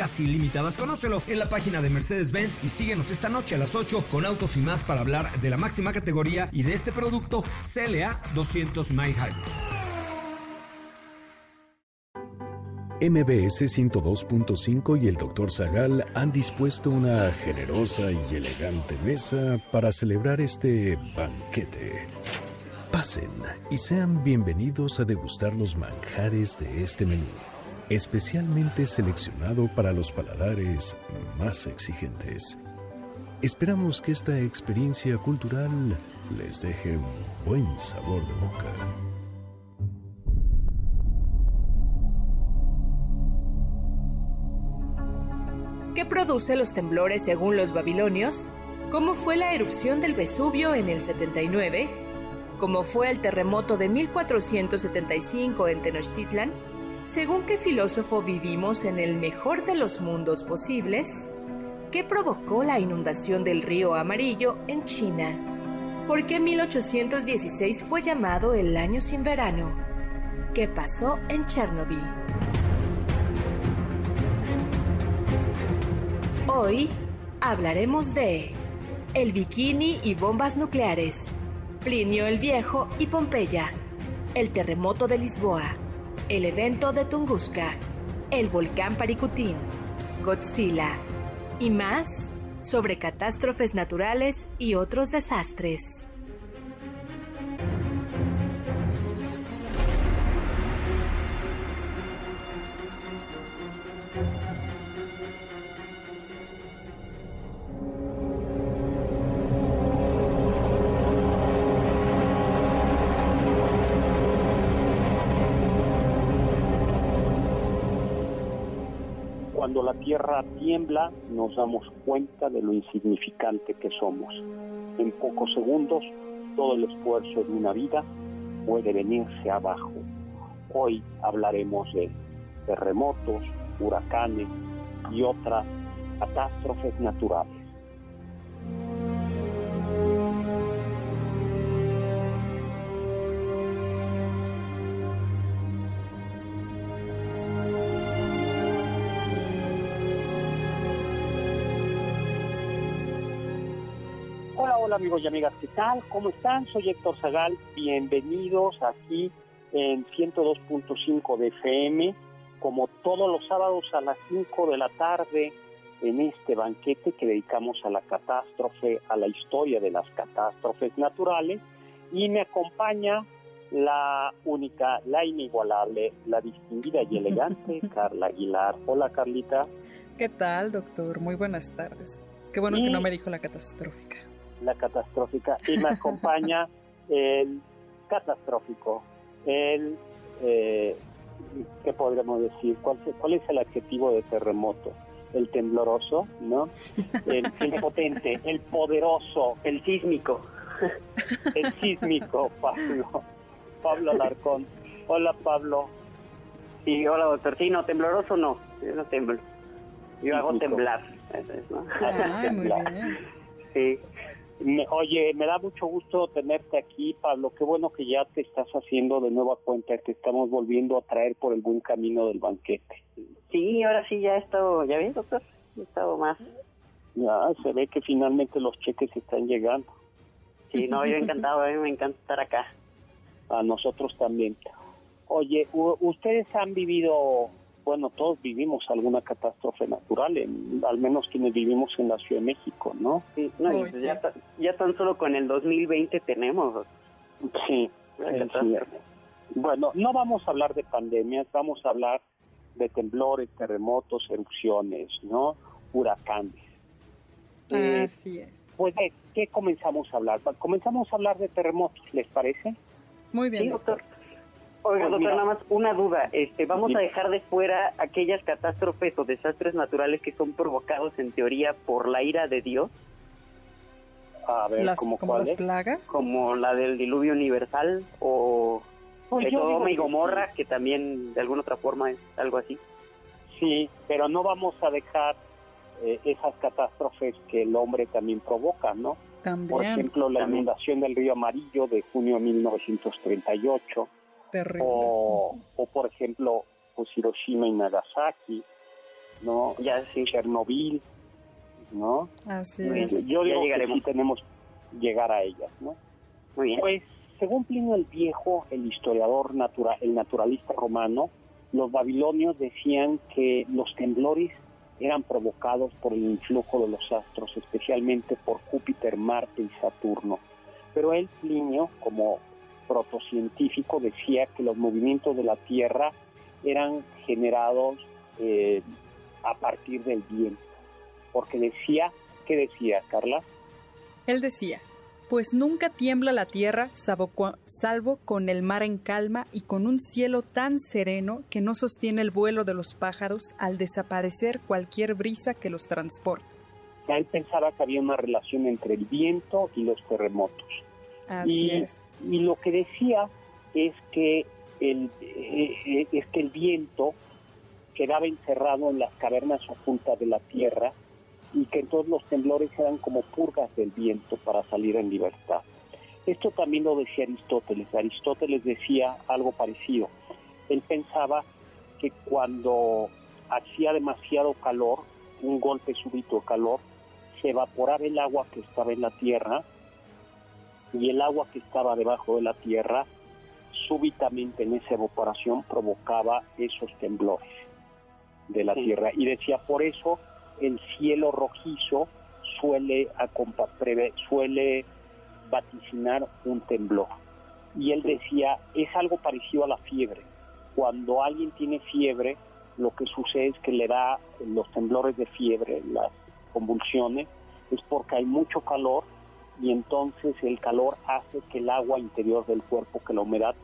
casi ilimitadas. Conócelo en la página de Mercedes-Benz y síguenos esta noche a las 8 con autos y más para hablar de la máxima categoría y de este producto CLA 200 Mile. MBS 102.5 y el Dr. Zagal han dispuesto una generosa y elegante mesa para celebrar este banquete. Pasen y sean bienvenidos a degustar los manjares de este menú especialmente seleccionado para los paladares más exigentes. Esperamos que esta experiencia cultural les deje un buen sabor de boca. ¿Qué produce los temblores según los babilonios? ¿Cómo fue la erupción del Vesubio en el 79? ¿Cómo fue el terremoto de 1475 en Tenochtitlan? ¿Según qué filósofo vivimos en el mejor de los mundos posibles? ¿Qué provocó la inundación del río Amarillo en China? ¿Por qué 1816 fue llamado el año sin verano? ¿Qué pasó en Chernobyl? Hoy hablaremos de el bikini y bombas nucleares, Plinio el Viejo y Pompeya, el terremoto de Lisboa, el evento de Tunguska, el volcán Paricutín, Godzilla y más sobre catástrofes naturales y otros desastres. La tierra tiembla nos damos cuenta de lo insignificante que somos. En pocos segundos todo el esfuerzo de una vida puede venirse abajo. Hoy hablaremos de terremotos, huracanes y otras catástrofes naturales. Amigos y amigas, ¿qué tal? ¿Cómo están? Soy Héctor Zagal, bienvenidos aquí en 102.5 de FM, como todos los sábados a las 5 de la tarde en este banquete que dedicamos a la catástrofe, a la historia de las catástrofes naturales y me acompaña la única, la inigualable, la distinguida y elegante Carla Aguilar. Hola Carlita. ¿Qué tal, doctor? Muy buenas tardes. Qué bueno que no me dijo la catastrófica. La catastrófica y me acompaña el catastrófico, el, eh, ¿qué podríamos decir? ¿Cuál, ¿Cuál es el adjetivo de terremoto? El tembloroso, ¿no? El, el potente, el poderoso, el sísmico, el sísmico, Pablo, Pablo Alarcón. Hola Pablo, Sí, hola doctor. Sí, no, tembloroso no. Yo no temblo. Yo hago temblar. Eso es, ¿no? Ay, muy Temblar. bien. Sí. Me- oye, me da mucho gusto tenerte aquí, Pablo. Qué bueno que ya te estás haciendo de nueva cuenta, que estamos volviendo a traer por el buen camino del banquete. Sí, ahora sí ya he estado, ¿ya ves doctor? He estado más. Ya se ve que finalmente los cheques están llegando. Sí, no, yo encantado, a mí me encanta estar acá. A nosotros también. Oye, ustedes han vivido, bueno, todos vivimos alguna catástrofe natural, en- al menos quienes vivimos en la Ciudad de México, ¿no? Sí, no, y Uy, pues sí. ya, ya tan solo con el 2020 tenemos. Sí, cierto. Bueno, no vamos a hablar de pandemias, vamos a hablar de temblores, terremotos, erupciones, ¿no? Huracanes. Eh, Así es. pues, ¿de qué comenzamos a hablar? Comenzamos a hablar de terremotos, ¿les parece? Muy bien, Sí, doctor. doctor. Oiga, Pues doctor, mira. nada más una duda. Este, vamos Sí. a dejar de fuera aquellas catástrofes o desastres naturales que son provocados en teoría por la ira de Dios, A ver, Las, ¿cómo como las plagas. como la del diluvio universal o Pues de Sodoma y que Gomorra, que también de alguna otra forma es algo así. Sí, pero no vamos a dejar eh, esas catástrofes que el hombre también provoca, ¿no? Por También. ejemplo, la También. inundación del río Amarillo de junio de 1938, terrible. o, o por ejemplo, pues Hiroshima y Nagasaki, ¿no? Ya sí. Chernobyl, ¿no? Así Muy bien. es. Yo Ya digo que llegaremos. sí tenemos que llegar a ellas, ¿no? Muy bien. Pues, según Plinio el Viejo, el historiador natural, el naturalista romano, los babilonios decían que los temblores eran provocados por el influjo de los astros, especialmente por Júpiter, Marte y Saturno. Pero él, Plinio, como protocientífico, decía que los movimientos de la Tierra eran generados eh, a partir del viento. Porque decía, ¿qué decía, Carla? Él decía, pues nunca tiembla la tierra salvo, con el mar en calma y con un cielo tan sereno que no sostiene el vuelo de los pájaros al desaparecer cualquier brisa que los transporte. Él pensaba que había una relación entre el viento y los terremotos. Así y, es. y lo que decía es que el, eh, eh, es que el viento quedaba encerrado en las cavernas ocultas de la tierra y que entonces los temblores eran como purgas del viento para salir en libertad. Esto también lo decía Aristóteles. Aristóteles decía algo parecido. Él pensaba que cuando hacía demasiado calor, un golpe súbito de calor, se evaporaba el agua que estaba en la tierra y el agua que estaba debajo de la tierra súbitamente en esa evaporación provocaba esos temblores de la Sí. tierra. Y decía por eso el cielo rojizo suele suele vaticinar un temblor. Y él decía es algo parecido a la fiebre. Cuando alguien tiene fiebre lo que sucede es que le da los temblores de fiebre las convulsiones es porque hay mucho calor y entonces el calor hace que el agua interior del cuerpo, que la humedad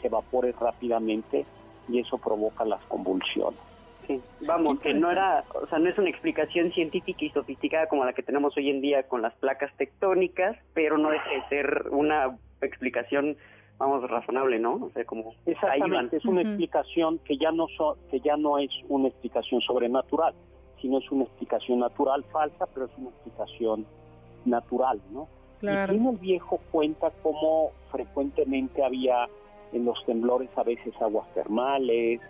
se evapore rápidamente y eso provoca las convulsiones. Sí. Vamos, que no era, o sea, no es una explicación científica y sofisticada como la que tenemos hoy en día con las placas tectónicas, pero no deja de ser una explicación, vamos, razonable, ¿no? O sea, como. Exactamente, es una explicación que ya no so- que ya no es una explicación sobrenatural, sino es una explicación natural falsa, pero es una explicación natural, ¿no? Claro. Y el Viejo cuenta cómo frecuentemente había en los temblores a veces aguas termales,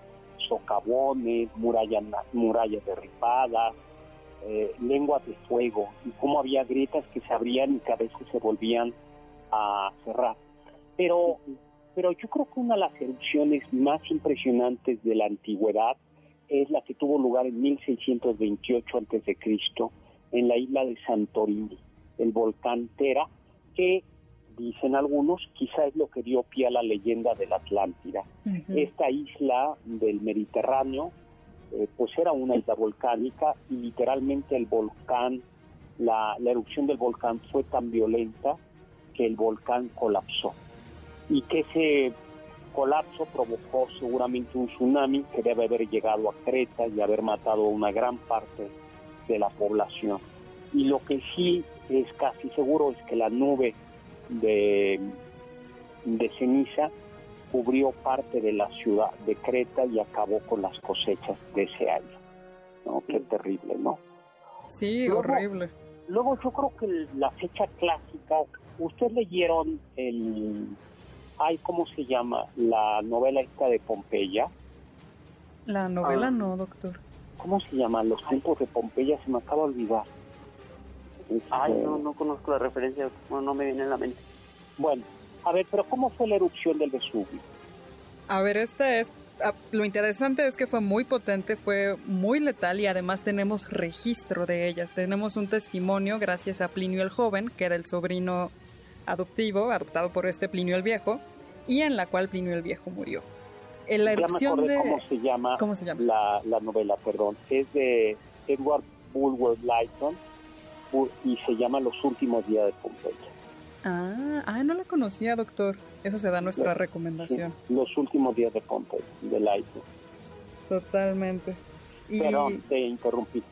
socavones, murallas, murallas derribadas, eh, lenguas de fuego, y cómo había grietas que se abrían y que a veces se volvían a cerrar. Pero, pero yo creo que una de las erupciones más impresionantes de la antigüedad es la que tuvo lugar en 1628 a.C. en la isla de Santorini, el volcán Tera, que dicen algunos, quizá es lo que dio pie a la leyenda de la Atlántida. Ujú. Esta isla del Mediterráneo, eh, pues era una isla volcánica y literalmente el volcán, la, la erupción del volcán fue tan violenta que el volcán colapsó y que ese colapso provocó seguramente un tsunami que debe haber llegado a Creta y haber matado a una gran parte de la población. Y lo que sí es casi seguro es que la nube de, de ceniza cubrió parte de la ciudad de Creta y acabó con las cosechas de ese año. ¿no? Qué terrible, ¿no? Sí, Luego- horrible. Luego yo creo que la fecha clásica, ¿ustedes leyeron el, ay, ¿cómo se llama? La novela esta de Pompeya. La novela Ah. no, doctor. ¿Cómo se llama? Los tiempos de Pompeya, se me acaba de olvidar. Este, Ay, no, no conozco la referencia, no, no me viene en la mente. Bueno, a ver, pero ¿cómo fue la erupción del Vesubio? A ver, esta es. ah, Lo interesante es que fue muy potente, fue muy letal y además tenemos registro de ella. Tenemos un testimonio gracias a Plinio el Joven, que era el sobrino adoptivo, adoptado por este Plinio el Viejo, y en la cual Plinio el Viejo murió. En la ya me erupción de. cómo se llama, ¿Cómo se llama? La, la novela, perdón. Es de Edward Bulwer Lytton y se llama Los últimos días de Pompeya. Ah, ah, no la conocía, doctor. Esa se da nuestra recomendación. los últimos días de Pompeya, del aire. Totalmente. Y... Perdón, te interrumpí.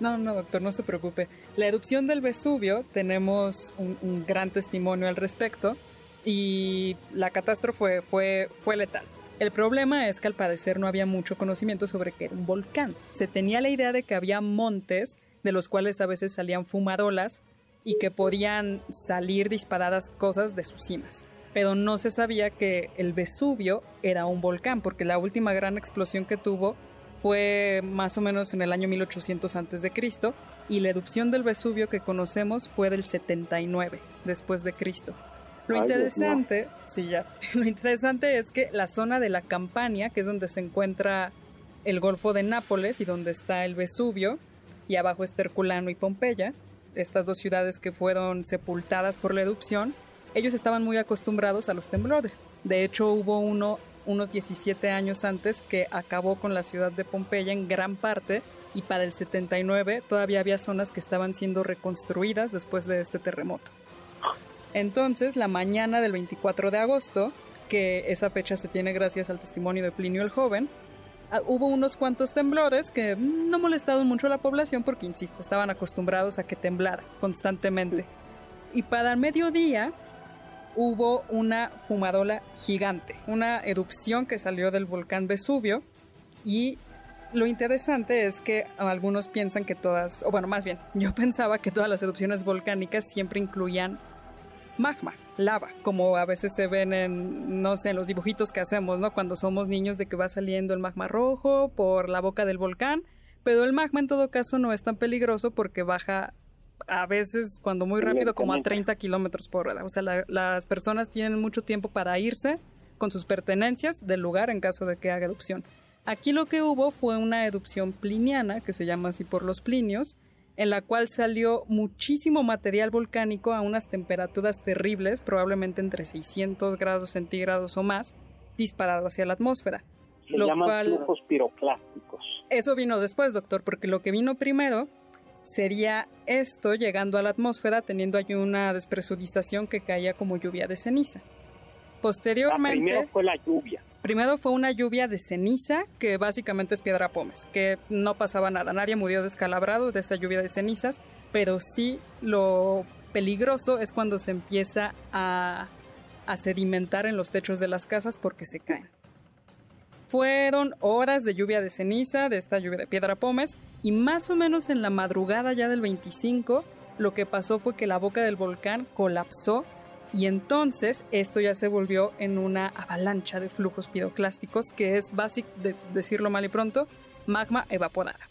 No, no, doctor, no se preocupe. La erupción del Vesubio, tenemos un, gran testimonio al respecto y la catástrofe fue, fue letal. El problema es que al parecer no había mucho conocimiento sobre que era un volcán. Se tenía la idea de que había montes de los cuales a veces salían fumarolas y que podían salir disparadas cosas de sus cimas. Pero no se sabía que el Vesubio era un volcán, porque la última gran explosión que tuvo fue más o menos en el año 1800 a.C. y la erupción del Vesubio que conocemos fue del 79 después de Cristo. Lo interesante, sí ya, lo interesante es que la zona de la Campania, que es donde se encuentra el Golfo de Nápoles y donde está el Vesubio, y abajo está Herculano y Pompeya, estas dos ciudades que fueron sepultadas por la erupción, ellos estaban muy acostumbrados a los temblores. De hecho, hubo uno unos 17 años antes que acabó con la ciudad de Pompeya en gran parte y para el 79 todavía había zonas que estaban siendo reconstruidas después de este terremoto. Entonces, la mañana del 24 de agosto, que esa fecha se tiene gracias al testimonio de Plinio el Joven, ah, hubo unos cuantos temblores que no molestaron mucho a la población porque, insisto, estaban acostumbrados a que temblara constantemente. Y para el mediodía, hubo una fumarola gigante, una erupción que salió del volcán Vesubio y lo interesante es que algunos piensan que todas, o bueno, más bien, yo pensaba que todas las erupciones volcánicas siempre incluían magma, lava, como a veces se ven en, no sé, en los dibujitos que hacemos, ¿no? Cuando somos niños de que va saliendo el magma rojo por la boca del volcán, pero el magma en todo caso no es tan peligroso porque baja a veces cuando muy rápido como a 30 kilómetros por hora. O sea, las personas tienen mucho tiempo para irse con sus pertenencias del lugar en caso de que haga erupción. Aquí lo que hubo fue una erupción pliniana, que se llama así por los plinios, en la cual salió muchísimo material volcánico a unas temperaturas terribles, probablemente entre 600 grados centígrados o más, disparado hacia la atmósfera. Se llaman flujos piroclásticos. Eso vino después, doctor, porque lo que vino primero sería esto llegando a la atmósfera teniendo ahí una despresurización que caía como lluvia de ceniza. Posteriormente... primero fue la lluvia. Primero fue una lluvia de ceniza, que básicamente es piedra pómez, que no pasaba nada, nadie murió descalabrado de esa lluvia de cenizas, pero sí lo peligroso es cuando se empieza a, a sedimentar en los techos de las casas porque se caen. Fueron horas de lluvia de ceniza, de esta lluvia de piedra pómez, y más o menos en la madrugada ya del 25, lo que pasó fue que la boca del volcán colapsó y entonces esto ya se volvió en una avalancha de flujos piroclásticos, que es básico, de decirlo mal y pronto, magma evaporada,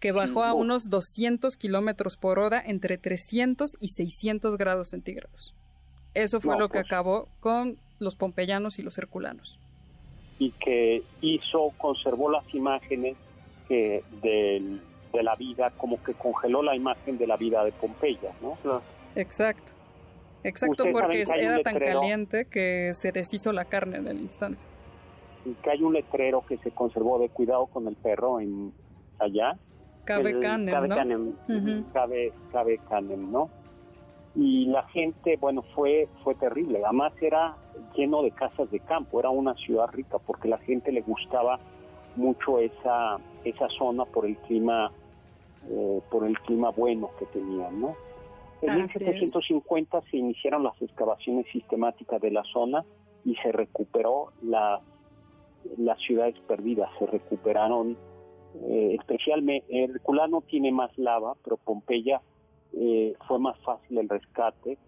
que bajó a unos 200 kilómetros por hora entre 300 y 600 grados centígrados. Eso fue lo que pues. acabó con los pompeyanos y los herculanos y que hizo, conservó las imágenes que de la vida, como que congeló la imagen de la vida de Pompeya, ¿no? Exacto. Exacto, porque era tan caliente que se deshizo la carne en el instante. Y que hay un letrero que se conservó de cuidado con el perro en allá. Cabe Canem, Cabe ¿no? Canem, Cabe, Cabe Canem, ¿no? y la gente, bueno, fue, fue terrible. Además era lleno de casas de campo, era una ciudad rica porque la gente le gustaba mucho esa, esa zona por el clima, eh, por el clima bueno que tenían, ¿no? En 1750 se iniciaron las excavaciones sistemáticas de la zona y se recuperó la, las ciudades perdidas, se recuperaron eh, especialmente, Herculano tiene más lava, pero Pompeya eh, fue más fácil el rescate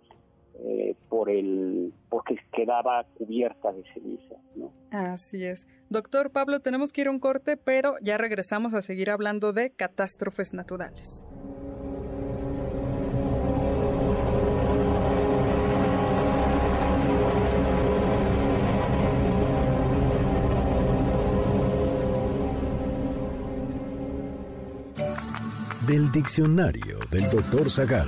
eh, por el porque quedaba cubierta de ceniza. ¿no? Así es. Doctor Pablo, tenemos que ir a un corte, pero ya regresamos a seguir hablando de catástrofes naturales. Del diccionario del doctor Zagal.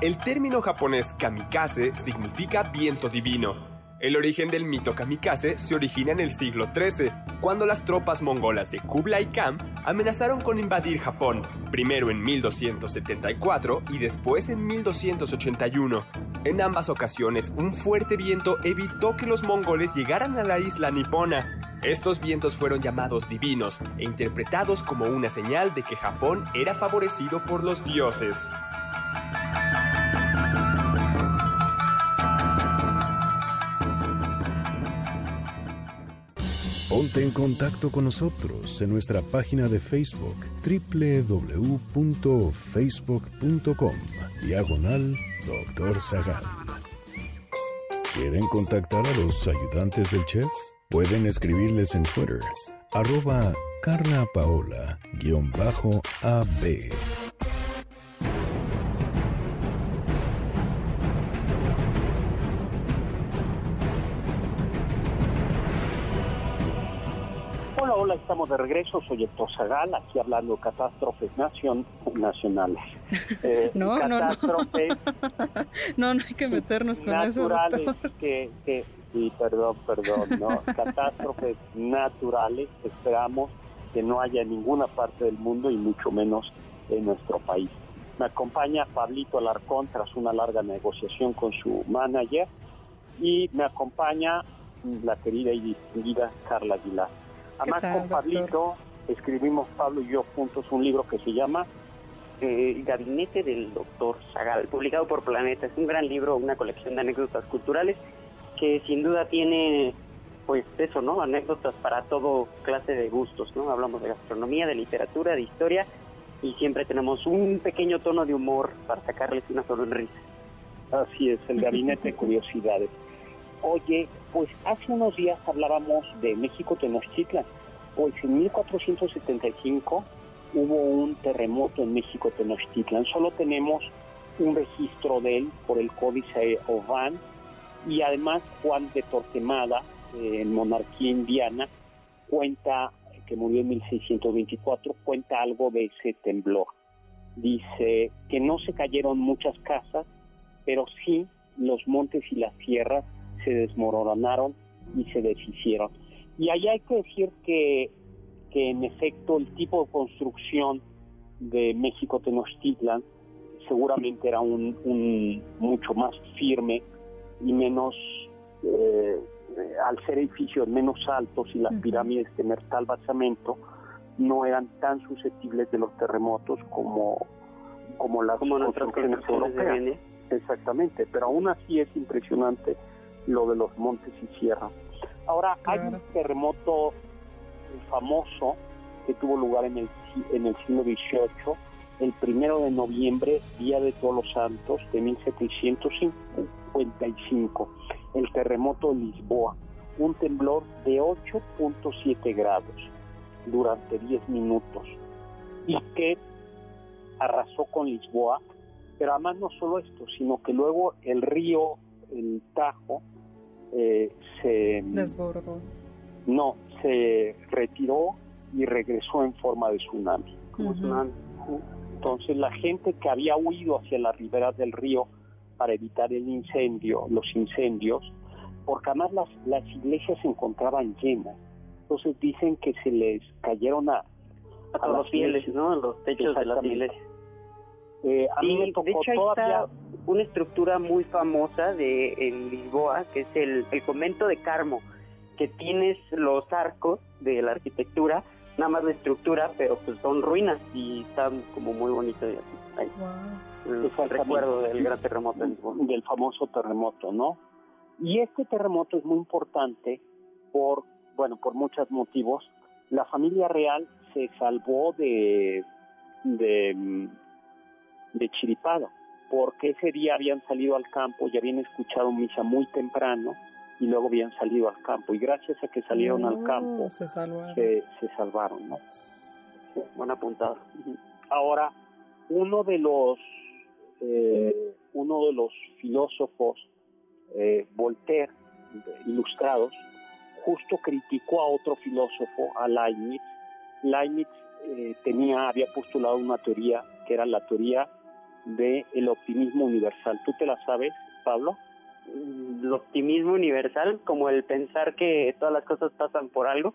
El término japonés kamikaze significa viento divino. El origen del mito kamikaze se origina en el siglo XIII, cuando las tropas mongolas de Kublai Khan amenazaron con invadir Japón, primero en 1274 y después en 1281. En ambas ocasiones, un fuerte viento evitó que los mongoles llegaran a la isla nipona. Estos vientos fueron llamados divinos e interpretados como una señal de que Japón era favorecido por los dioses. Ponte en contacto con nosotros en nuestra página de Facebook www.facebook.com Diagonal Doctor Zagal. ¿Quieren contactar a los ayudantes del chef? Pueden escribirles en Twitter, arroba Carla Paola-AB. Hola, hola, estamos de regreso. Soy Héctor Zagal, aquí hablando de catástrofes nacion nacionales. Eh, no, catástrofes no, no. no, hay que meternos con naturales eso. Que, que, sí, perdón, perdón, no. catástrofes naturales. Esperamos que no haya en ninguna parte del mundo y mucho menos en nuestro país. Me acompaña Pablito Alarcón tras una larga negociación con su manager y me acompaña la querida y distinguida Carla Aguilar. Además, tal, con Pablito doctor? escribimos Pablo y yo juntos un libro que se llama Eh, Gabinete del Doctor Zagal, publicado por Planeta. Es un gran libro, una colección de anécdotas culturales que sin duda tiene, pues eso, ¿no? Anécdotas para todo clase de gustos, ¿no? Hablamos de gastronomía, de literatura, de historia y siempre tenemos un pequeño tono de humor para sacarles una sonrisa. Así es, el Gabinete de Curiosidades. Oye, pues hace unos días hablábamos de México Tenochtitlan. Pues en 1475 hubo un terremoto en México Tenochtitlan. Solo tenemos un registro de él por el Códice Ovan y además Juan de Torquemada, eh, en monarquía indiana, cuenta que murió en 1624, cuenta algo de ese temblor. Dice que no se cayeron muchas casas, pero sí los montes y las sierras se desmoronaron y se deshicieron. Y ahí hay que decir que, que en efecto el tipo de construcción de México Tenochtitlan seguramente era un mucho más firme y menos, eh, al ser edificios menos altos y las pirámides tener tal basamento, no eran tan susceptibles de los terremotos como, como las Como construcciones europeas. Exactamente, pero aún así es impresionante lo de los montes y sierras. Ahora, hay un terremoto famoso que tuvo lugar en el, en el siglo XVIII, el primero de noviembre, Día de Todos los Santos de 1755, el terremoto de Lisboa, un temblor de 8.7 grados durante 10 minutos y que arrasó con Lisboa, pero además no solo esto, sino que luego el río, el Tajo, eh, se Desbordó. no se retiró y regresó en forma de tsunami. Como tsunami. Entonces la gente que había huido hacia las riberas del río para evitar el incendio, los incendios, porque además las, las iglesias se encontraban llenas. Entonces dicen que se les cayeron a, A los fieles, ¿no? En los techos de las iglesias. eh, a mí Sí, me tocó de hecho ahí todavía está una estructura muy famosa de en Lisboa, que es el, el convento de Carmo, que tienes los arcos de la arquitectura, nada más la estructura, pero pues son ruinas y están como muy bonitos. y así. Ahí, Wow. el recuerdo del gran terremoto de Lisboa. del famoso terremoto, ¿no? Y este terremoto es muy importante por, bueno, por muchos motivos. La familia real se salvó de, de, de chiripado, porque ese día habían salido al campo y habían escuchado misa muy temprano y luego habían salido al campo. Y gracias a que salieron al campo, Se salvaron. se, se salvaron, ¿no? Sí, buena puntada. Ahora, uno de los eh, uno de los filósofos eh, Voltaire de- ilustrados justo criticó a otro filósofo, a Leibniz. Leibniz eh, tenía había postulado una teoría que era la teoría del el optimismo universal. ¿Tú te la sabes, Pablo? El optimismo universal, como el pensar que todas las cosas pasan por algo.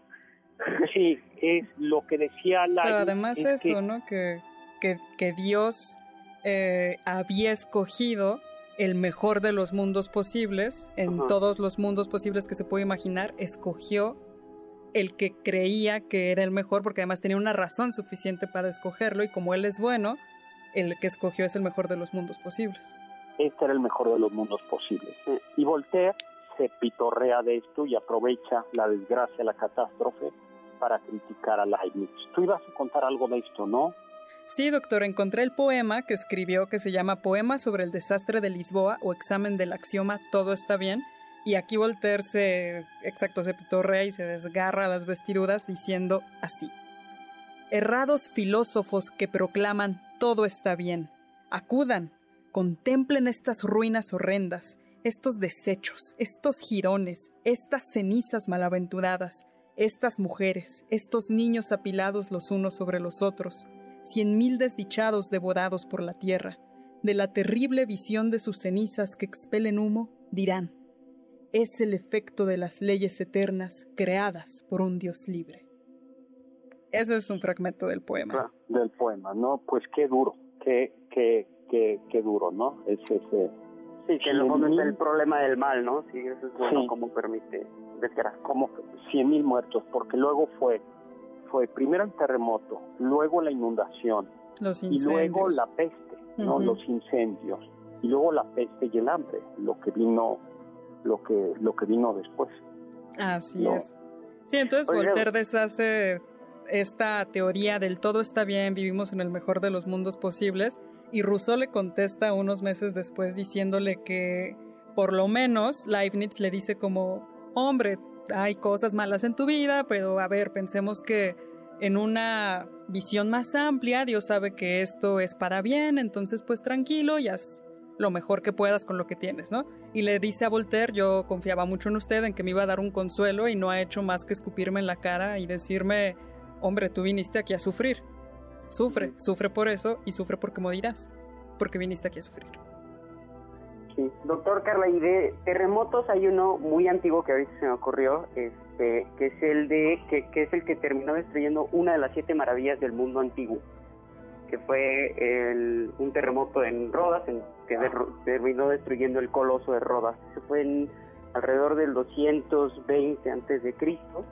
Sí, es lo que decía la... Pero además eso, ¿no? Que, que, Dios eh, había escogido el mejor de los mundos posibles, en todos los mundos posibles que se puede imaginar, escogió el que creía que era el mejor, porque además tenía una razón suficiente para escogerlo, y como él es bueno, el que escogió es el mejor de los mundos posibles. Este era el mejor de los mundos posibles. Y Voltaire se pitorrea de esto y aprovecha la desgracia, la catástrofe, para criticar a Leibniz. Tú ibas a contar algo de esto, ¿no? Sí, doctor, encontré el poema que escribió que se llama Poema sobre el desastre de Lisboa o examen del axioma Todo está bien. Y aquí Voltaire se, exacto, se pitorrea y se desgarra las vestiduras diciendo así. Errados filósofos que proclaman todo está bien, acudan, contemplen estas ruinas horrendas, estos desechos, estos jirones, estas cenizas malaventuradas, estas mujeres, estos niños apilados los unos sobre los otros, cien mil desdichados devorados por la tierra, de la terrible visión de sus cenizas que expelen humo, dirán, es el efecto de las leyes eternas creadas por un Dios libre. Ese es un fragmento del poema. Ah, del poema, ¿no? Pues qué duro, qué, qué, qué, qué duro, ¿no? Es ese... Sí, que luego es el problema del mal, ¿no? Sí, eso es bueno, como permite como 100 mil muertos, porque luego fue, fue primero el terremoto, luego la inundación, y luego la peste, ¿no? los incendios, y luego la peste y el hambre, lo que vino, lo que, lo que vino después. Así es. Sí, entonces Voltaire deshace esta teoría del todo está bien, vivimos en el mejor de los mundos posibles, y Rousseau le contesta unos meses después diciéndole que por lo menos Leibniz le dice como hombre, hay cosas malas en tu vida, pero a ver, pensemos que en una visión más amplia, Dios sabe que esto es para bien, entonces pues tranquilo y haz lo mejor que puedas con lo que tienes, ¿no? Y le dice a Voltaire, yo confiaba mucho en usted, en que me iba a dar un consuelo y no ha hecho más que escupirme en la cara y decirme, hombre, tú viniste aquí a sufrir. Sufre, sufre por eso y sufre porque morirás, porque viniste aquí a sufrir. Doctor Carla, y de terremotos hay uno muy antiguo que ahorita se me ocurrió, este, que es el de que, es el que terminó destruyendo una de las siete maravillas del mundo antiguo, que fue el, un terremoto en Rodas, en, que terminó destruyendo el coloso de Rodas. Se fue en alrededor del 220 antes de Cristo.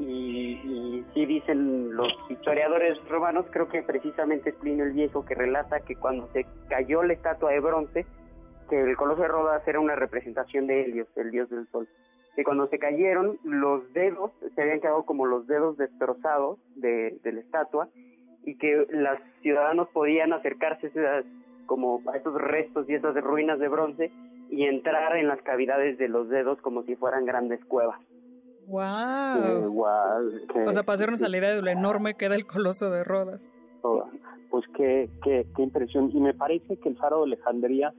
Y, sí dicen los historiadores romanos, creo que precisamente es Plinio el Viejo que relata que cuando se cayó la estatua de bronce, que el Coloso de Rodas era una representación de Helios, el dios del sol. Que cuando se cayeron, los dedos se habían quedado como los dedos destrozados de, la estatua y que los ciudadanos podían acercarse a, como a esos restos y esas ruinas de bronce y entrar en las cavidades de los dedos como si fueran grandes cuevas. ¡Wow! o sea, para hacernos la idea de lo enorme que era el Coloso de Rodas. Pues qué, qué, qué impresión. Y me parece que el faro de Alejandría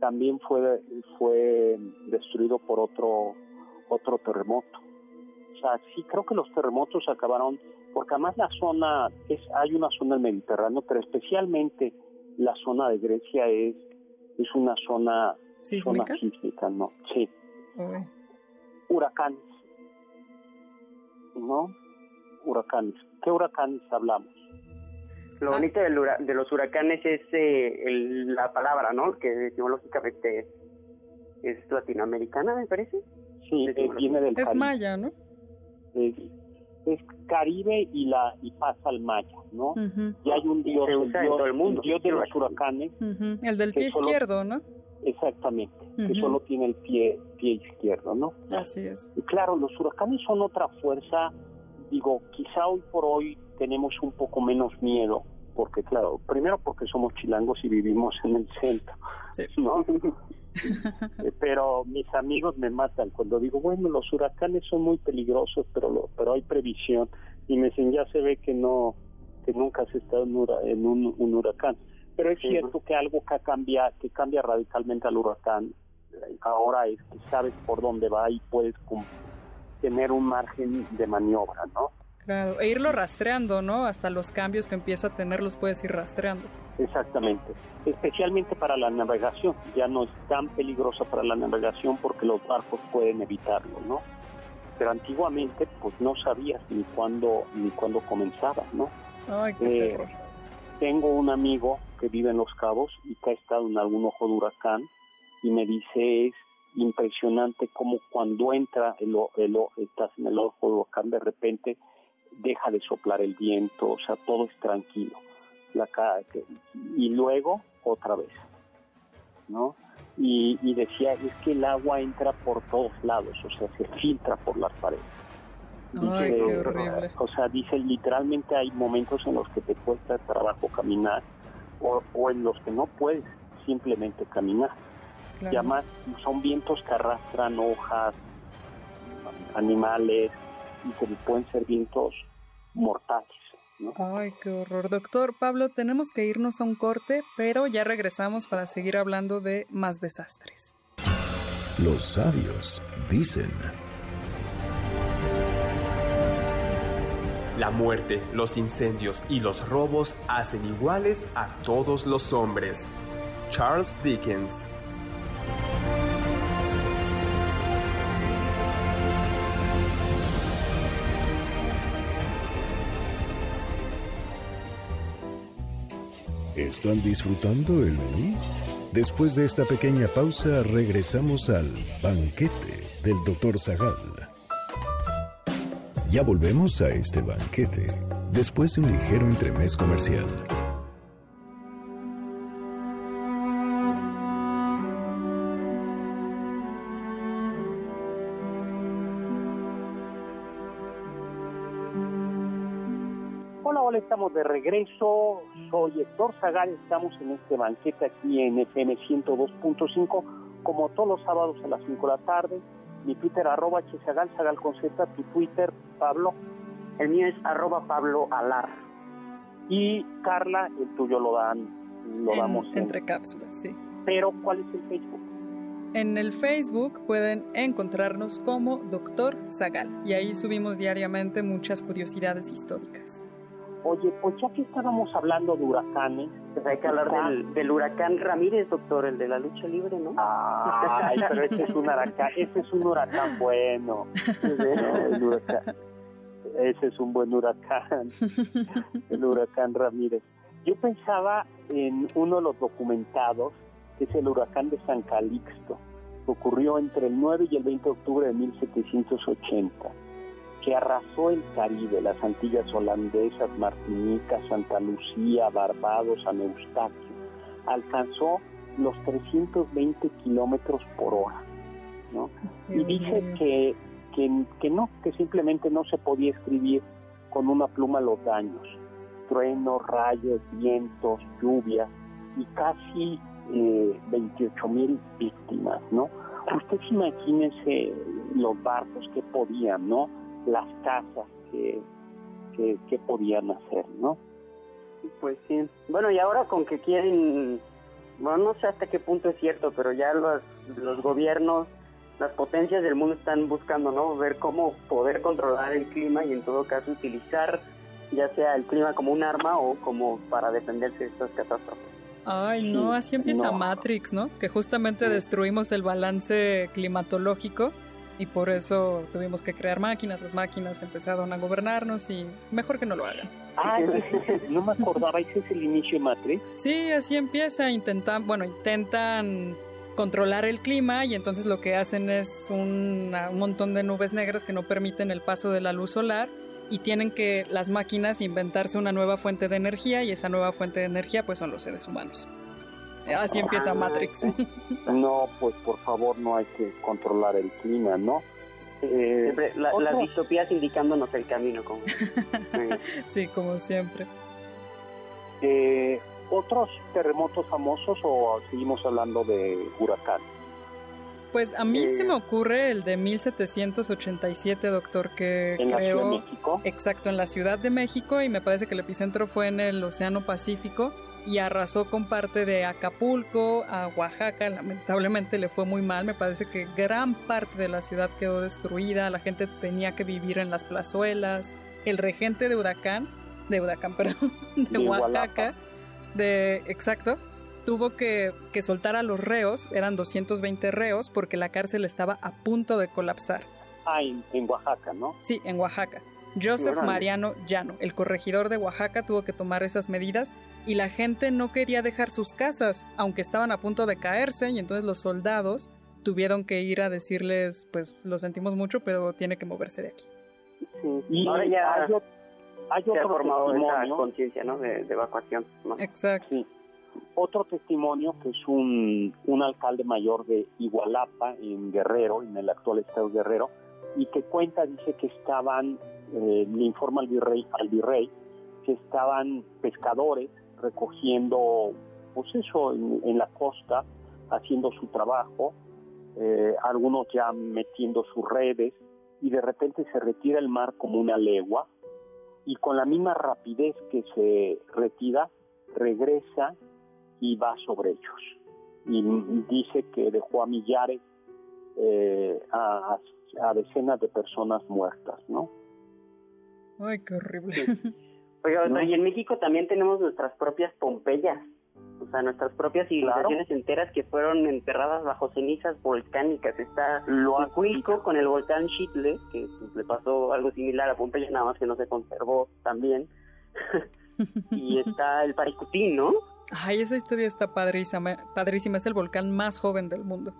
también fue, fue destruido por otro, otro terremoto. O sea, sí creo que los terremotos acabaron, porque además la zona, es, hay una zona del Mediterráneo, pero especialmente la zona de Grecia es, es una zona sísmica, ¿no? Sí. Huracanes. ¿No? Huracanes. ¿Qué huracanes hablamos? Lo ah. bonito de los huracanes es eh, la palabra, ¿no? Que etimológicamente es latinoamericana, me parece. Sí, eh, viene del Es maya, ¿no? Es, Caribe y la y pasa al maya, ¿no? Y hay un dios, el dios, el mundo, dios de los huracanes. El del pie izquierdo, ¿no? Exactamente, que solo tiene el pie, pie izquierdo, ¿no? Así es. Y claro, los huracanes son otra fuerza, digo, quizá hoy por hoy tenemos un poco menos miedo, porque claro, primero porque somos chilangos y vivimos en el centro, ¿no? pero mis amigos me matan cuando digo, bueno, los huracanes son muy peligrosos, pero pero hay previsión y me dicen, ya se ve que no que nunca has estado en, un, un, huracán. Pero es cierto que algo que cambia, que cambia radicalmente al huracán ahora es que sabes por dónde va y puedes tener un margen de maniobra, ¿no? Claro, e irlo rastreando, ¿no? Hasta los cambios que empieza a tener los puedes ir rastreando. Exactamente, especialmente para la navegación. Ya no es tan peligrosa para la navegación porque los barcos pueden evitarlo, ¿no? pero antiguamente pues no sabías ni cuándo ni cuándo comenzaba, ¿no? Ay, qué Eh, tengo un amigo que vive en Los Cabos y que ha estado en algún ojo de huracán y me dice es impresionante como cuando entra el, el estás en el ojo de huracán de repente deja de soplar el viento, o sea, todo es tranquilo. Y luego otra vez, ¿no? Y decía, es que el agua entra por todos lados, o sea, se filtra por las paredes. Ay, Dice, qué horrible. O sea, dice, literalmente hay momentos en los que te cuesta trabajo caminar o, o en los que no puedes simplemente caminar. Claro. Y además son vientos que arrastran hojas, animales, y que pueden ser vientos mortales. ¿no? Ay, qué horror. Doctor Pablo, tenemos que irnos a un corte, pero ya regresamos para seguir hablando de más desastres. Los sabios dicen, La muerte, los incendios y los robos hacen iguales a todos los hombres. Charles Dickens ¿están disfrutando el menú? Después de esta pequeña pausa, regresamos al banquete del Dr. Zagal. Ya volvemos a este banquete, después de un ligero entremés comercial. Hola, hola, estamos de regreso. Soy Héctor Zagal, estamos en este banquete aquí en FM 102.5, como todos los sábados a las 5 de la tarde. Mi Twitter, arroba hzagal, zagal con Z, tu Twitter, Pablo. El mío es arroba Pablo Alar. Y Carla, el tuyo lo dan, lo En- damos en- entre cápsulas, sí. Pero, ¿cuál es el Facebook? En el Facebook pueden encontrarnos como Doctor Zagal y ahí subimos diariamente muchas curiosidades históricas. Oye, pues ya que estábamos hablando de huracanes, Pues hay que hablar del, del huracán Ramírez, doctor, el de la lucha libre, ¿no? Ay, pero ese es un huracán, ese es un huracán bueno. El huracán- Ese es un buen huracán, el huracán Ramírez. Yo pensaba en uno de los documentados, que es el huracán de San Calixto, que ocurrió entre el 9 y el 20 de octubre de 1780, que arrasó el Caribe, las Antillas holandesas, Martinica, Santa Lucía, Barbados, San Eustaquio. Alcanzó los 320 kilómetros por hora, ¿no? y dice que, que, que no, que simplemente no se podía escribir con una pluma los daños. Truenos, rayos, vientos, lluvia y casi eh, 28 mil víctimas, ¿no? Ustedes imagínense los barcos que podían, ¿no? Las casas que, que, que podían hacer, ¿no? Pues sí. Bueno, y ahora con que quieren, bueno, no sé hasta qué punto es cierto, pero ya los, los gobiernos, las potencias del mundo están buscando, ¿no? Ver cómo poder controlar el clima y en todo caso utilizar ya sea el clima como un arma o como para defenderse de estas catástrofes. Ay, no, Sí, así empieza no. Matrix, ¿no? Que justamente Sí. destruimos el balance climatológico y por eso tuvimos que crear máquinas. Las máquinas empezaron a gobernarnos y mejor que no lo hagan. Ah, no me acordaba, ese es el inicio de Matrix. Sí, así empieza. Intentan, bueno, intentan controlar el clima y entonces lo que hacen es una- un montón de nubes negras que no permiten el paso de la luz solar y tienen que las máquinas inventarse una nueva fuente de energía y esa nueva fuente de energía pues son los seres humanos. Así empieza Ah, Matrix. No, pues por favor no hay que controlar el clima, ¿no? Eh, Siempre la- las distopías indicándonos el camino. Como, sí, como siempre. eh, ¿Otros terremotos famosos o seguimos hablando de huracán? Pues a mí Eh, se me ocurre el de 1787, doctor, que En la Ciudad de creó México. exacto en la Ciudad de México y me parece que el epicentro fue en el Océano Pacífico y arrasó con parte de Acapulco a Oaxaca. Lamentablemente le fue muy mal, me parece que gran parte de la ciudad quedó destruida, la gente tenía que vivir en las plazuelas. El regente de Huracán, de Huracán, perdón, de, De Oaxaca, de exacto, tuvo que, que soltar a los reos, eran 220 reos, porque la cárcel estaba a punto de colapsar. Ah, en, en Oaxaca, ¿no? Sí, en Oaxaca. Joseph Mariano Llano, el corregidor de Oaxaca, tuvo que tomar esas medidas y la gente no quería dejar sus casas, aunque estaban a punto de caerse, y entonces los soldados tuvieron que ir a decirles, pues lo sentimos mucho, pero tiene que moverse de aquí. Sí. Y ahora ya hay, hay otro se formado esa conciencia ¿no? de, evacuación. Exacto. Sí. Otro testimonio que es un, un alcalde mayor de Igualapa, en Guerrero, en el actual estado de Guerrero, y que cuenta, dice que estaban, eh, le informa al virrey, al virrey, que estaban pescadores recogiendo, pues eso, en, la costa, haciendo su trabajo, eh, algunos ya metiendo sus redes, y de repente se retira el mar como una legua, y con la misma rapidez que se retira, regresa y va sobre ellos. Y dice que dejó a millares, eh, a, a decenas de personas muertas, ¿no? Ay, qué horrible. Oiga, y en México también tenemos nuestras propias Pompeyas, o sea, nuestras propias civilizaciones enteras que fueron enterradas bajo cenizas volcánicas. Está Loacuilco con el volcán Chitle, que pues, le pasó algo similar a Pompeya, nada más que no se conservó también. y está el Paricutín, ¿no? Ay, esa historia está padrísima, padrísima, es el volcán más joven del mundo.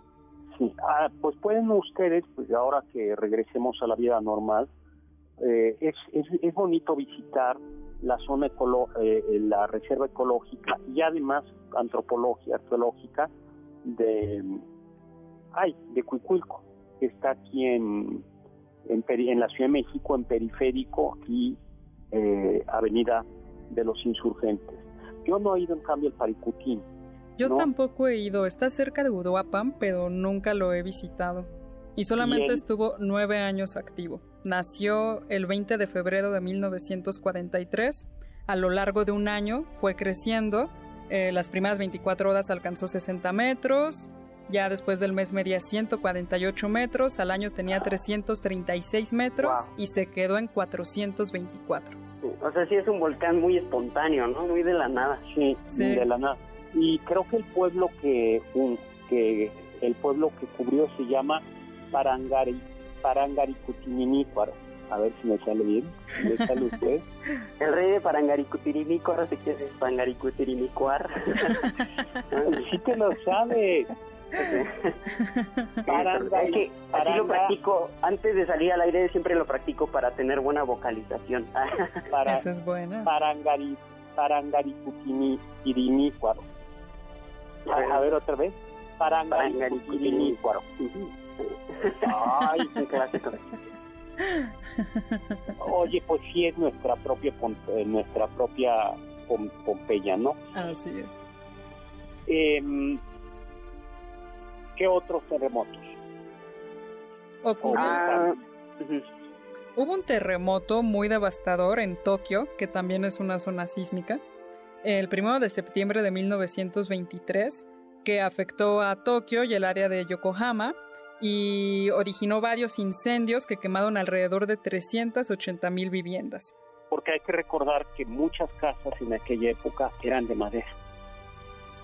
Sí, ah, pues pueden ustedes, pues ahora que regresemos a la vida normal, eh, es, es, es, bonito visitar la zona ecolo eh, la reserva ecológica y además antropología arqueológica de ay de Cuicuilco que está aquí en en, en, la Ciudad de México en periférico y eh, Avenida de los Insurgentes yo no he ido en cambio al Paricutín yo tampoco he ido. Está cerca de Uruapan, pero nunca lo he visitado. Y solamente estuvo nueve años activo. Nació el 20 de febrero de 1943. A lo largo de un año fue creciendo. Eh, las primeras 24 horas alcanzó 60 metros. Ya después del mes medía 148 metros. Al año tenía 336 metros y se quedó en 424. O sea, sí es un volcán muy espontáneo, ¿no? Muy de la nada. Sí, sí. de la nada y creo que el pueblo que, que el pueblo que cubrió se llama Parangari, Parangaricutinícuaro. A ver si me sale bien. ¿Me sale usted? El rey de Parangaricutinícuaro se quiere Parangaricutinícuar. sí que lo sabes. Parangari, que así lo practico antes de salir al aire siempre lo practico para tener buena vocalización para, Esa es buena Parangari, Parangaricutinícuaro a, ver otra vez. Parangaricutinícuaro. Ay, un clásico. Oye, pues sí es nuestra propia eh, nuestra propia Pompeya, ¿no? Así es. Eh, ¿Qué otros terremotos? Ocurrió. Ah, Hubo un terremoto muy devastador en Tokio, que también es una zona sísmica el 1 de septiembre de 1923 que afectó a Tokio y el área de Yokohama y originó varios incendios que quemaron alrededor de 380 mil viviendas. Porque hay que recordar que muchas casas en aquella época eran de madera.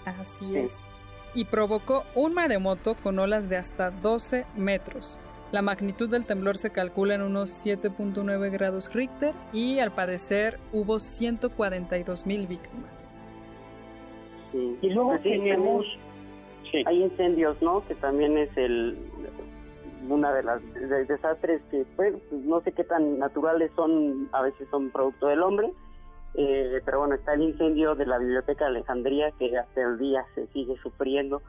Así es. Y provocó un maremoto con olas de hasta 12 metros. La magnitud del temblor se calcula en unos 7.9 grados Richter y al parecer hubo 142 mil víctimas. Sí. Y luego tenemos, hay incendios, ¿no? Que también es el una de las desastres que pues, no sé qué tan naturales son, a veces son producto del hombre, eh, pero bueno, está el incendio de la Biblioteca de Alejandría que hasta el día se sigue sufriendo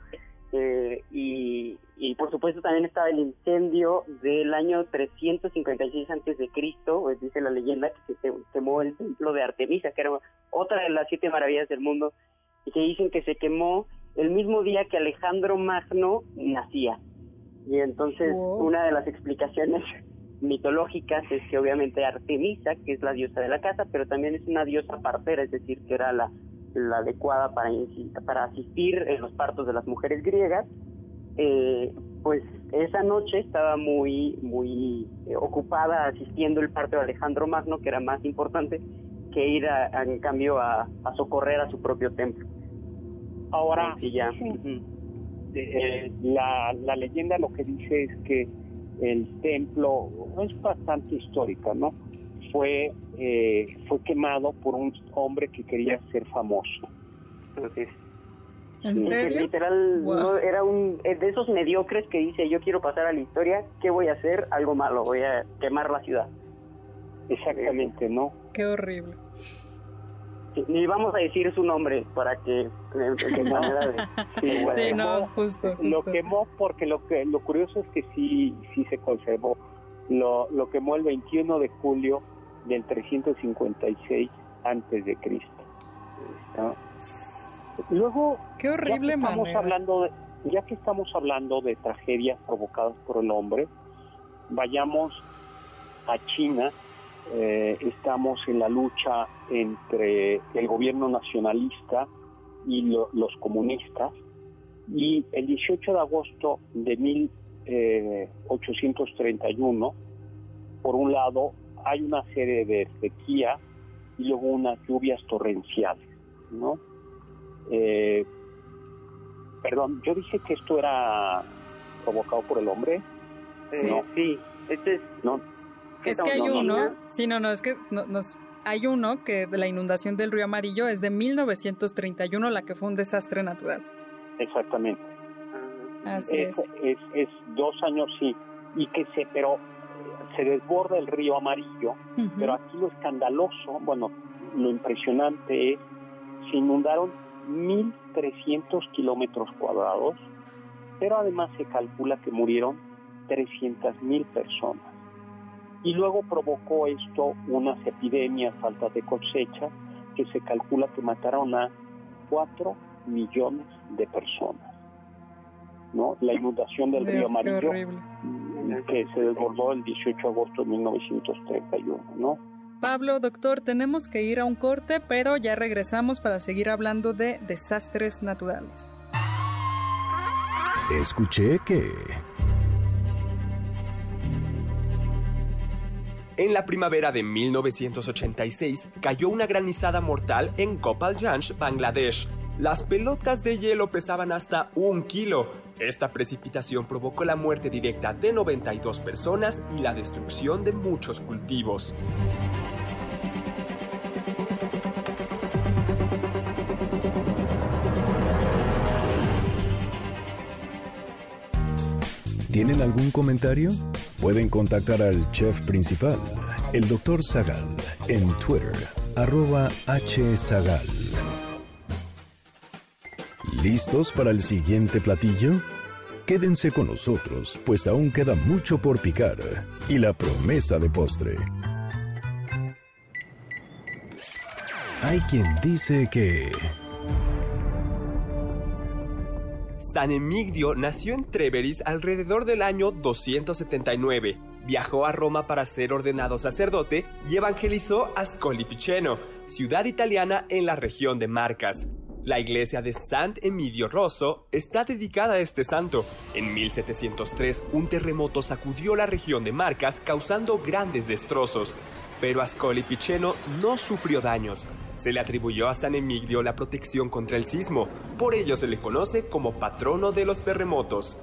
eh, y, por supuesto también estaba el incendio del año 356 antes de Cristo, pues, dice la leyenda que se quemó el templo de Artemisa, que era otra de las siete maravillas del mundo, y que dicen que se quemó el mismo día que Alejandro Magno nacía. Y entonces una de las explicaciones mitológicas es que obviamente Artemisa, que es la diosa de la casa, pero también es una diosa partera, es decir, que era la la adecuada para, para asistir en los partos de las mujeres griegas, eh, pues esa noche estaba muy, muy eh, ocupada asistiendo el parto de Alejandro Magno, que era más importante que ir en cambio a, socorrer a su propio templo. Ahora, ya. Eh, la, la leyenda lo que dice es que el templo, es bastante histórica, ¿no? Fue, eh, fue quemado por un hombre que quería ser famoso. Entonces, ¿En que serio? literal Wow. no, era un eh, de esos mediocres que dice yo quiero pasar a la historia, ¿qué voy a hacer? Algo malo, voy a quemar la ciudad. Exactamente, ¿no? Qué horrible. Ni vamos a decir su nombre para que de, de manera de- Sí, no, justo, Lo quemó porque lo que lo curioso es que sí sí se conservó. Lo, lo quemó el 21 de julio del 356 antes de Cristo. Luego, Qué ya que horrible estamos manera. hablando de, ya que estamos hablando de tragedias provocadas por el hombre, vayamos a China. Eh, estamos en la lucha entre el gobierno nacionalista y lo- los comunistas. Y el 18 de agosto de 1831, por un lado, hay una serie de sequía y luego unas lluvias torrenciales, ¿no? Eh, perdón, yo dije que esto era provocado por el hombre. Sí. No, Sí, este es no, Es que hay no, no, uno, no. sí, no, no, es que no- nos, hay uno que de la inundación del río Amarillo es de 1931, la que fue un desastre natural. exactamente. Así es, es. es, es dos años sí, y que se, pero eh, se desborda el río amarillo, pero aquí lo escandaloso, bueno, lo impresionante es, se inundaron 1.300 kilómetros cuadrados, pero además se calcula que murieron 300.000 personas. Y luego provocó esto unas epidemias, faltas de cosecha, que se calcula que mataron a 4 millones de personas. ¿no? La inundación del río Dios, Amarillo, horrible. que se desbordó el 18 de agosto de 1931, ¿no? Pablo, doctor, tenemos que ir a un corte, pero ya regresamos para seguir hablando de desastres naturales. Escuché que... En la primavera de 1986 cayó una granizada mortal en Gopalganj, Bangladesh. Las pelotas de hielo pesaban hasta un kilo. Esta precipitación provocó la muerte directa de 92 personas y la destrucción de muchos cultivos. ¿Tienen algún comentario? Pueden contactar al chef principal, el Dr. Zagal, en Twitter, arroba hzagal. ¿Listos para el siguiente platillo? Quédense con nosotros, pues aún queda mucho por picar y la promesa de postre. Hay quien dice que... San Emigdio nació en Treveris alrededor del año 279. Viajó a Roma para ser ordenado sacerdote y evangelizó a Scoli Piceno, ciudad italiana en la región de Marcas. La iglesia de Sant Emidio Rosso está dedicada a este santo. En 1703 un terremoto sacudió la región de Marcas causando grandes destrozos, pero Ascoli Piceno no sufrió daños. Se le atribuyó a San Emigdio la protección contra el sismo, por ello se le conoce como patrono de los terremotos.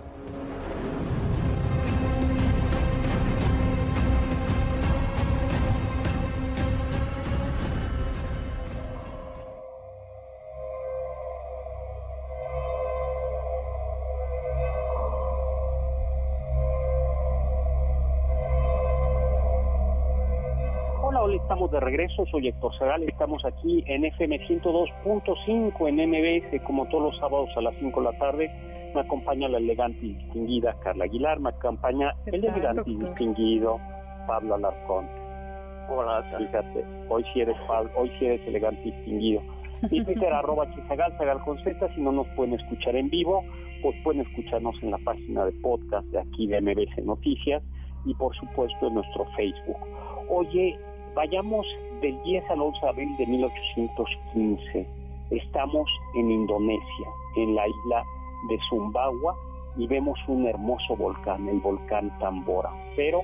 Regreso, soy Héctor Zagal, estamos aquí en FM 102.5 en MBS, como todos los sábados a las 5 de la tarde. Me acompaña la elegante y distinguida Carla Aguilar, me acompaña ¿Qué el tal, elegante y distinguido Pablo Alarcón. Hola, fíjate, hoy sí eres Pablo, hoy sí eres elegante y distinguido. Y Twitter arroba Chizagal, Zagal con Z, si no nos pueden escuchar en vivo, pues pueden escucharnos en la página de podcast de aquí de MBS Noticias y por supuesto en nuestro Facebook. Oye, vayamos del 10 al 11 de abril de 1815. Estamos en Indonesia, en la isla de Sumbawa, y vemos un hermoso volcán, el volcán Tambora. Pero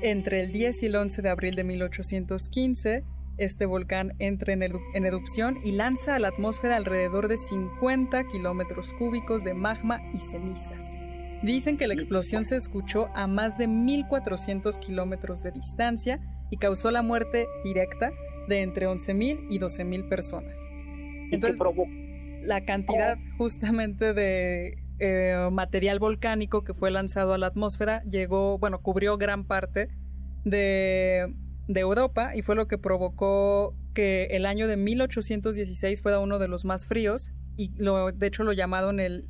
Entre el 10 y el 11 de abril de 1815, este volcán entra en, en erupción y lanza a la atmósfera alrededor de 50 kilómetros cúbicos de magma y cenizas. Dicen que la explosión se escuchó a más de 1.400 kilómetros de distancia y causó la muerte directa de entre 11.000 y 12.000 personas. Entonces, la cantidad justamente de eh, material volcánico que fue lanzado a la atmósfera llegó, bueno, cubrió gran parte de, de Europa y fue lo que provocó que el año de 1816 fuera uno de los más fríos y lo, de hecho lo llamaron el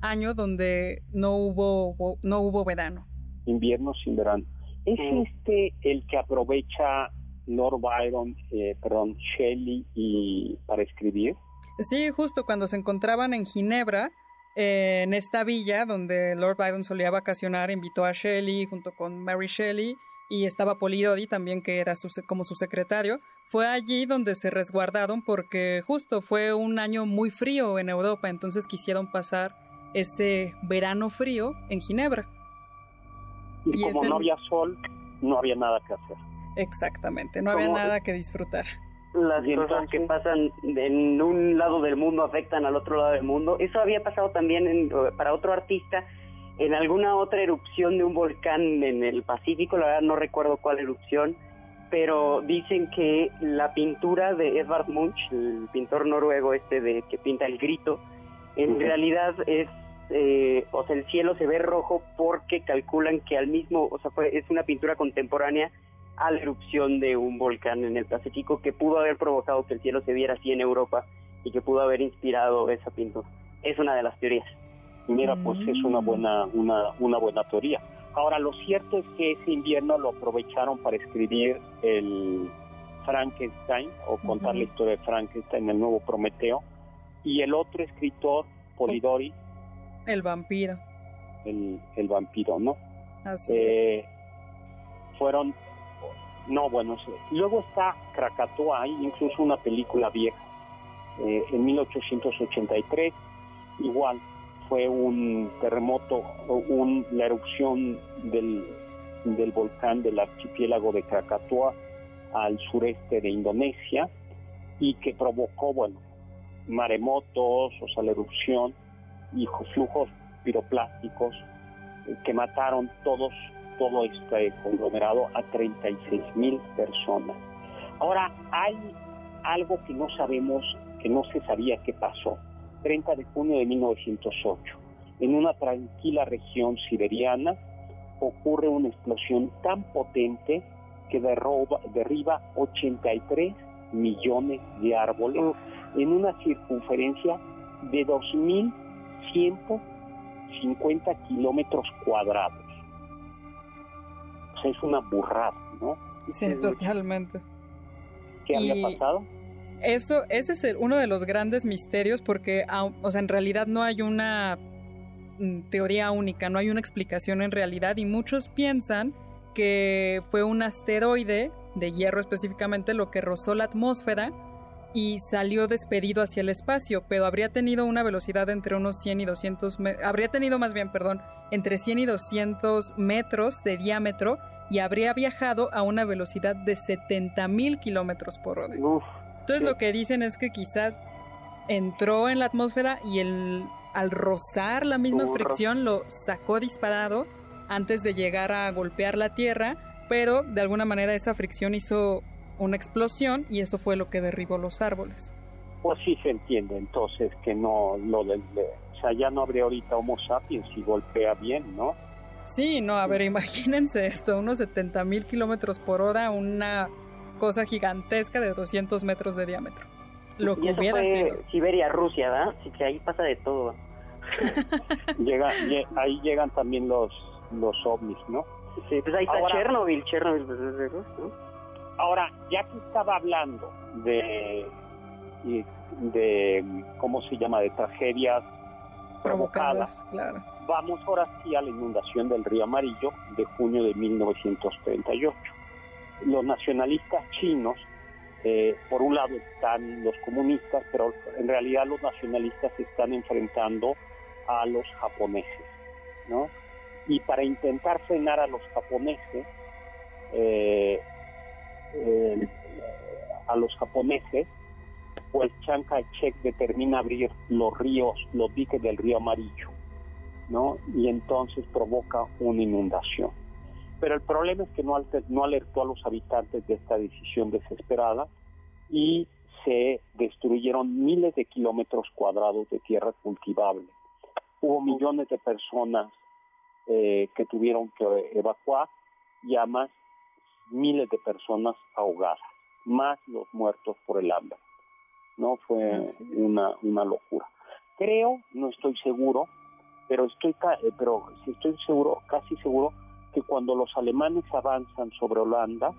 año donde no hubo, no hubo verano. Invierno sin verano. ¿Es este el que aprovecha Lord Byron, eh, perdón, Shelley y para escribir? Sí, justo cuando se encontraban en Ginebra, eh, en esta villa donde Lord Byron solía vacacionar, invitó a Shelley junto con Mary Shelley y estaba Polidori también que era como su secretario. Fue allí donde se resguardaron porque justo fue un año muy frío en Europa, entonces quisieron pasar ese verano frío en Ginebra. Y, como no había sol, no había nada que hacer. Exactamente, no había nada que disfrutar las cosas que pasan en un lado del mundo afectan al otro lado del mundo. Eso había pasado también para otro artista en alguna otra erupción de un volcán en el Pacífico, la verdad no recuerdo cuál erupción, pero dicen que la pintura de Edvard Munch, el pintor noruego este de que pinta el grito, en realidad es eh, o sea, el cielo se ve rojo porque calculan que al mismo, o sea, es una pintura contemporánea a la erupción de un volcán en el Pacífico que pudo haber provocado que el cielo se viera así en Europa y que pudo haber inspirado esa pintura. Es una de las teorías. Mira, pues es una buena, una, una buena teoría. Ahora, lo cierto es que ese invierno lo aprovecharon para escribir el Frankenstein o contar la historia de Frankenstein, el nuevo Prometeo, y el otro escritor, Polidori. El vampiro. El, el vampiro, ¿no? Así es. Eh, fueron no, bueno, luego está Krakatoa, hay incluso una película vieja, eh, en 1883, igual fue un terremoto, un, la erupción del, del volcán del archipiélago de Krakatoa al sureste de Indonesia y que provocó, bueno, maremotos, o sea, la erupción y flujos piroplásticos eh, que mataron todos todo este conglomerado a 36 mil personas. Ahora, hay algo que no sabemos, que no se sabía qué pasó. 30 de junio de 1908, en una tranquila región siberiana, ocurre una explosión tan potente que derriba 83 millones de árboles en una circunferencia de 2.150 kilómetros cuadrados es una burrada, ¿no? Sí, totalmente. ¿Qué había pasado? Eso, ese es uno de los grandes misterios porque, o sea, en realidad no hay una mm, teoría única, no hay una explicación en realidad y muchos piensan que fue un asteroide de hierro específicamente lo que rozó la atmósfera y salió despedido hacia el espacio, pero habría tenido una velocidad entre unos 100 y 200 habría tenido más bien, perdón, entre 100 y 200 metros de diámetro y habría viajado a una velocidad de 70 mil kilómetros por hora. Entonces lo que dicen es que quizás entró en la atmósfera y el, al rozar la misma fricción lo sacó disparado antes de llegar a golpear la Tierra, pero de alguna manera esa fricción hizo una explosión y eso fue lo que derribó los árboles. Pues sí se entiende entonces que no lo del... O sea, ya no habría ahorita Homo sapiens si golpea bien, ¿no? Sí, no, a ver, imagínense esto, unos 70 mil kilómetros por hora, una cosa gigantesca de 200 metros de diámetro. Lo que hubiera sido. Siberia, Rusia, ¿verdad? Así que ahí pasa de todo. Llega, ahí llegan también los, los ovnis, ¿no? Sí, pues ahí está Chernobyl, Chernobyl, pues es Ahora, ya que estaba hablando de, de, ¿cómo se llama?, de tragedias provocadas, claro. vamos ahora sí a la inundación del río Amarillo de junio de 1938. Los nacionalistas chinos, eh, por un lado están los comunistas, pero en realidad los nacionalistas se están enfrentando a los japoneses, ¿no? Y para intentar frenar a los japoneses, eh, a los japoneses, pues Chiang Kai-shek determina abrir los ríos, los diques del río Amarillo. ¿no? Y entonces provoca una inundación. Pero el problema es que no, no alertó a los habitantes de esta decisión desesperada y se destruyeron miles de kilómetros cuadrados de tierra cultivable. Hubo millones de personas eh, que tuvieron que evacuar y además miles de personas ahogadas, más los muertos por el hambre. No fue una, una locura. Creo, no estoy seguro, pero estoy eh, pero sí estoy seguro, casi seguro que cuando los alemanes avanzan sobre Holanda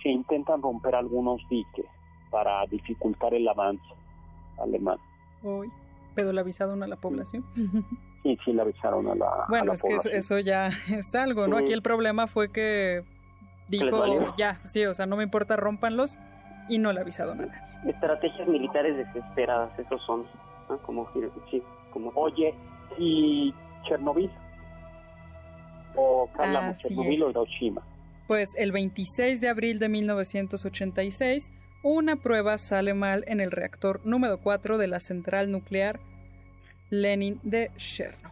se intentan romper algunos diques para dificultar el avance alemán. Uy, pero le avisaron a la población. Sí, sí, le avisaron a la Bueno, es que eso ya es algo, ¿no? Aquí el problema fue que dijo, ya, sí, o sea, no me importa, rompanlos y no le avisaron a nadie. Estrategias militares desesperadas, esos son, Como, sí, como... Oye, ¿y Chernobyl? ¿O hablamos Chernobyl o Hiroshima? Pues el 26 de abril de 1986 una prueba sale mal en el reactor número 4 de la central nuclear Lenin de Chernobyl.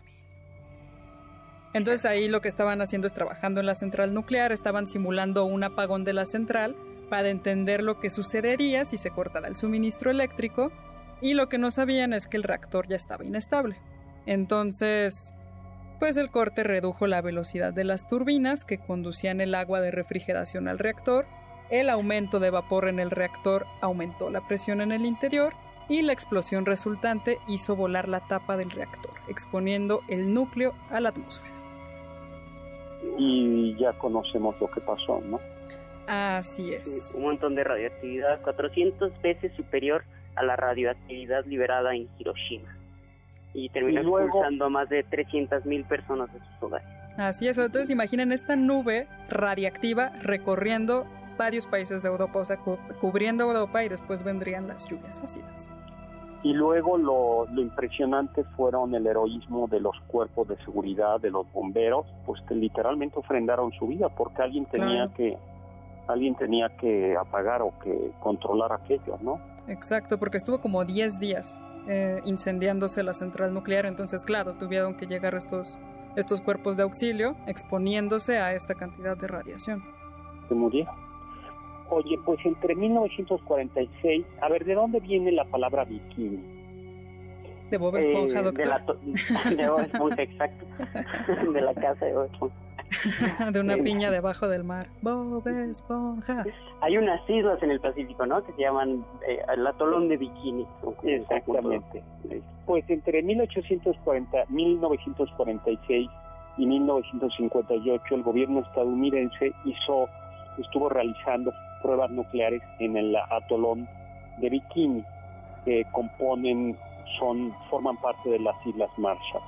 Entonces ahí lo que estaban haciendo es trabajando en la central nuclear, estaban simulando un apagón de la central para entender lo que sucedería si se cortara el suministro eléctrico y lo que no sabían es que el reactor ya estaba inestable. Entonces, pues el corte redujo la velocidad de las turbinas que conducían el agua de refrigeración al reactor el aumento de vapor en el reactor aumentó la presión en el interior y la explosión resultante hizo volar la tapa del reactor, exponiendo el núcleo a la atmósfera. Y ya conocemos lo que pasó, ¿no? Así es. Un montón de radioactividad, 400 veces superior a la radioactividad liberada en Hiroshima. Y terminó expulsando a más de 300.000 personas de sus hogares. Así es, entonces imaginen esta nube radiactiva recorriendo varios países de Europa, o sea, cubriendo Europa y después vendrían las lluvias ácidas. Y luego lo, impresionante fueron el heroísmo de los cuerpos de seguridad, de los bomberos, pues que literalmente ofrendaron su vida porque alguien tenía que alguien tenía que apagar o que controlar aquello, ¿no? Exacto, porque estuvo como 10 días eh, incendiándose la central nuclear, entonces claro, tuvieron que llegar estos, estos cuerpos de auxilio exponiéndose a esta cantidad de radiación. Se murieron. Oye, pues entre 1946, a ver, ¿de dónde viene la palabra bikini? De Bob Esponja, doctor. De, la de Bob Esponja, exacto. de la casa de Bob Esponja. de una piña debajo del mar. Bob Esponja. Hay unas islas en el Pacífico, ¿no? Que se llaman eh, el atolón de Bikini. Exactamente. Pues entre 1840, 1946 y 1958 el gobierno estadounidense hizo estuvo realizando pruebas nucleares en el atolón de Bikini, que componen, son, forman parte de las Islas Marshall.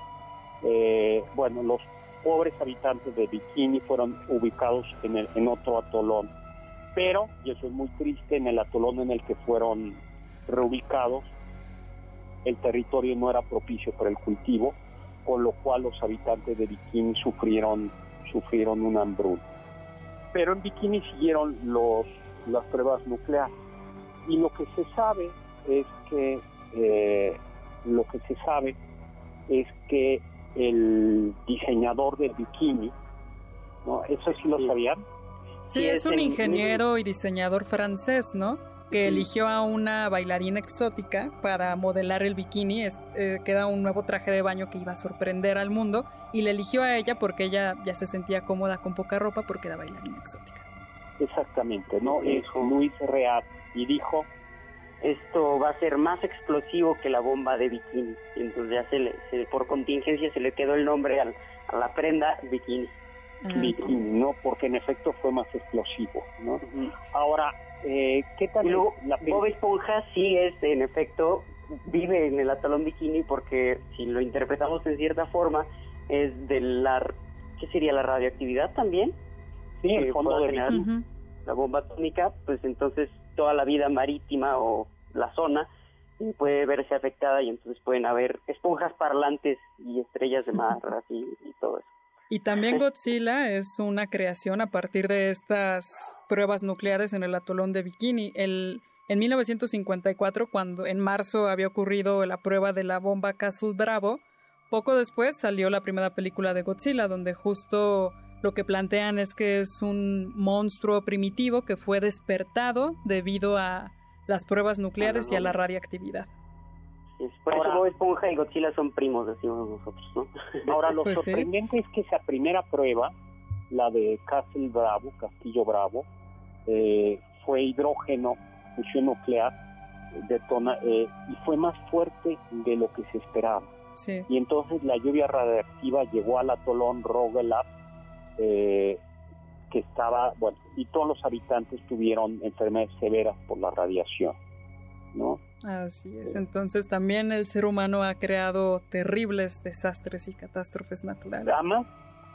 Eh, bueno, los pobres habitantes de Bikini fueron ubicados en, el, en otro atolón, pero, y eso es muy triste, en el atolón en el que fueron reubicados, el territorio no era propicio para el cultivo, con lo cual los habitantes de Bikini sufrieron, sufrieron una hambruna. Pero en Bikini siguieron los las pruebas nucleares. Y lo que se sabe es que eh, lo que se sabe es que el diseñador del bikini, ¿no? Eso sí lo sabían. Sí, es, un ingeniero y diseñador francés, ¿no? Que eligió a una bailarina exótica para modelar el bikini, es, eh, queda un nuevo traje de baño que iba a sorprender al mundo, y le eligió a ella porque ella ya se sentía cómoda con poca ropa porque era bailarina exótica. Exactamente, ¿no? Es Luis Real y dijo esto va a ser más explosivo que la bomba de bikini. Entonces ya se le, por contingencia se le quedó el nombre a la prenda bikini. bikini, ¿no? Porque en efecto fue más explosivo, ¿no? Ahora, eh, ¿qué tal? la Bob Esponja sí es, en efecto, vive en el atalón bikini porque si lo interpretamos en cierta forma, es de la... ¿Qué sería la radioactividad también? Sí, el fondo de la bomba atómica, pues entonces toda la vida marítima o la zona puede verse afectada y entonces pueden haber esponjas parlantes y estrellas de mar así y todo eso. Y también Godzilla es una creación a partir de estas pruebas nucleares en el atolón de Bikini. El, en 1954, cuando en marzo había ocurrido la prueba de la bomba Castle Bravo, poco después salió la primera película de Godzilla, donde justo lo que plantean es que es un monstruo primitivo que fue despertado debido a las pruebas nucleares y a la radiactividad. por eso Bob Esponja y Godzilla son primos, decimos nosotros, ¿no? Ahora, lo pues sorprendente es que esa primera prueba, la de Castle Bravo, Castillo Bravo, eh, fue hidrógeno, fusión nuclear, detona, eh, y fue más fuerte de lo que se esperaba. Y entonces la lluvia radiactiva llegó al atolón Rogelap, eh, que estaba, bueno, y todos los habitantes tuvieron enfermedades severas por la radiación, ¿no? Así es, entonces también el ser humano ha creado terribles desastres y catástrofes naturales.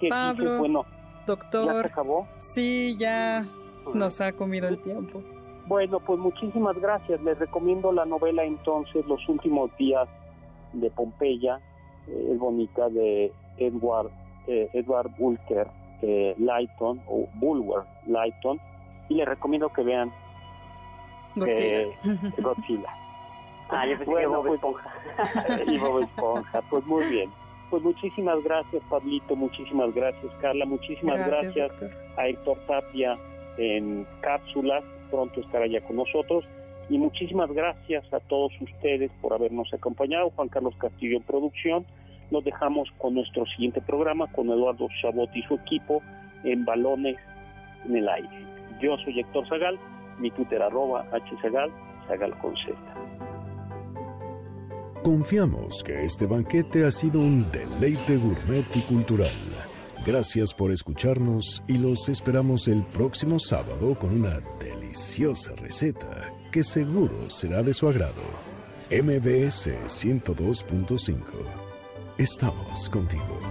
Pablo, bueno, doctor, Sí, ya nos ha comido el tiempo. Bueno, pues muchísimas gracias. Les recomiendo la novela entonces Los últimos días de Pompeya, eh, es bonita de Edward eh, Edward Bulker eh, Lighton o Bulwer Lighton y les recomiendo que vean Godzilla. Eh, Godzilla. ah, yo pensé Bob pues, Esponja. y Bob Esponja. Pues muy bien. Pues muchísimas gracias, Pablito. Muchísimas gracias, Carla. Muchísimas gracias, a Héctor Tapia en cápsulas. Pronto estará ya con nosotros. Y muchísimas gracias a todos ustedes por habernos acompañado. Juan Carlos Castillo en producción. Nos dejamos con nuestro siguiente programa con Eduardo Chabot y su equipo en Balones en el Aire. Yo soy Héctor Zagal, mi Twitter arroba hzagal, zagal con. Confiamos que este banquete ha sido un deleite gourmet y cultural. Gracias por escucharnos y los esperamos el próximo sábado con una deliciosa receta que seguro será de su agrado. MBS 102.5 Estamos contigo.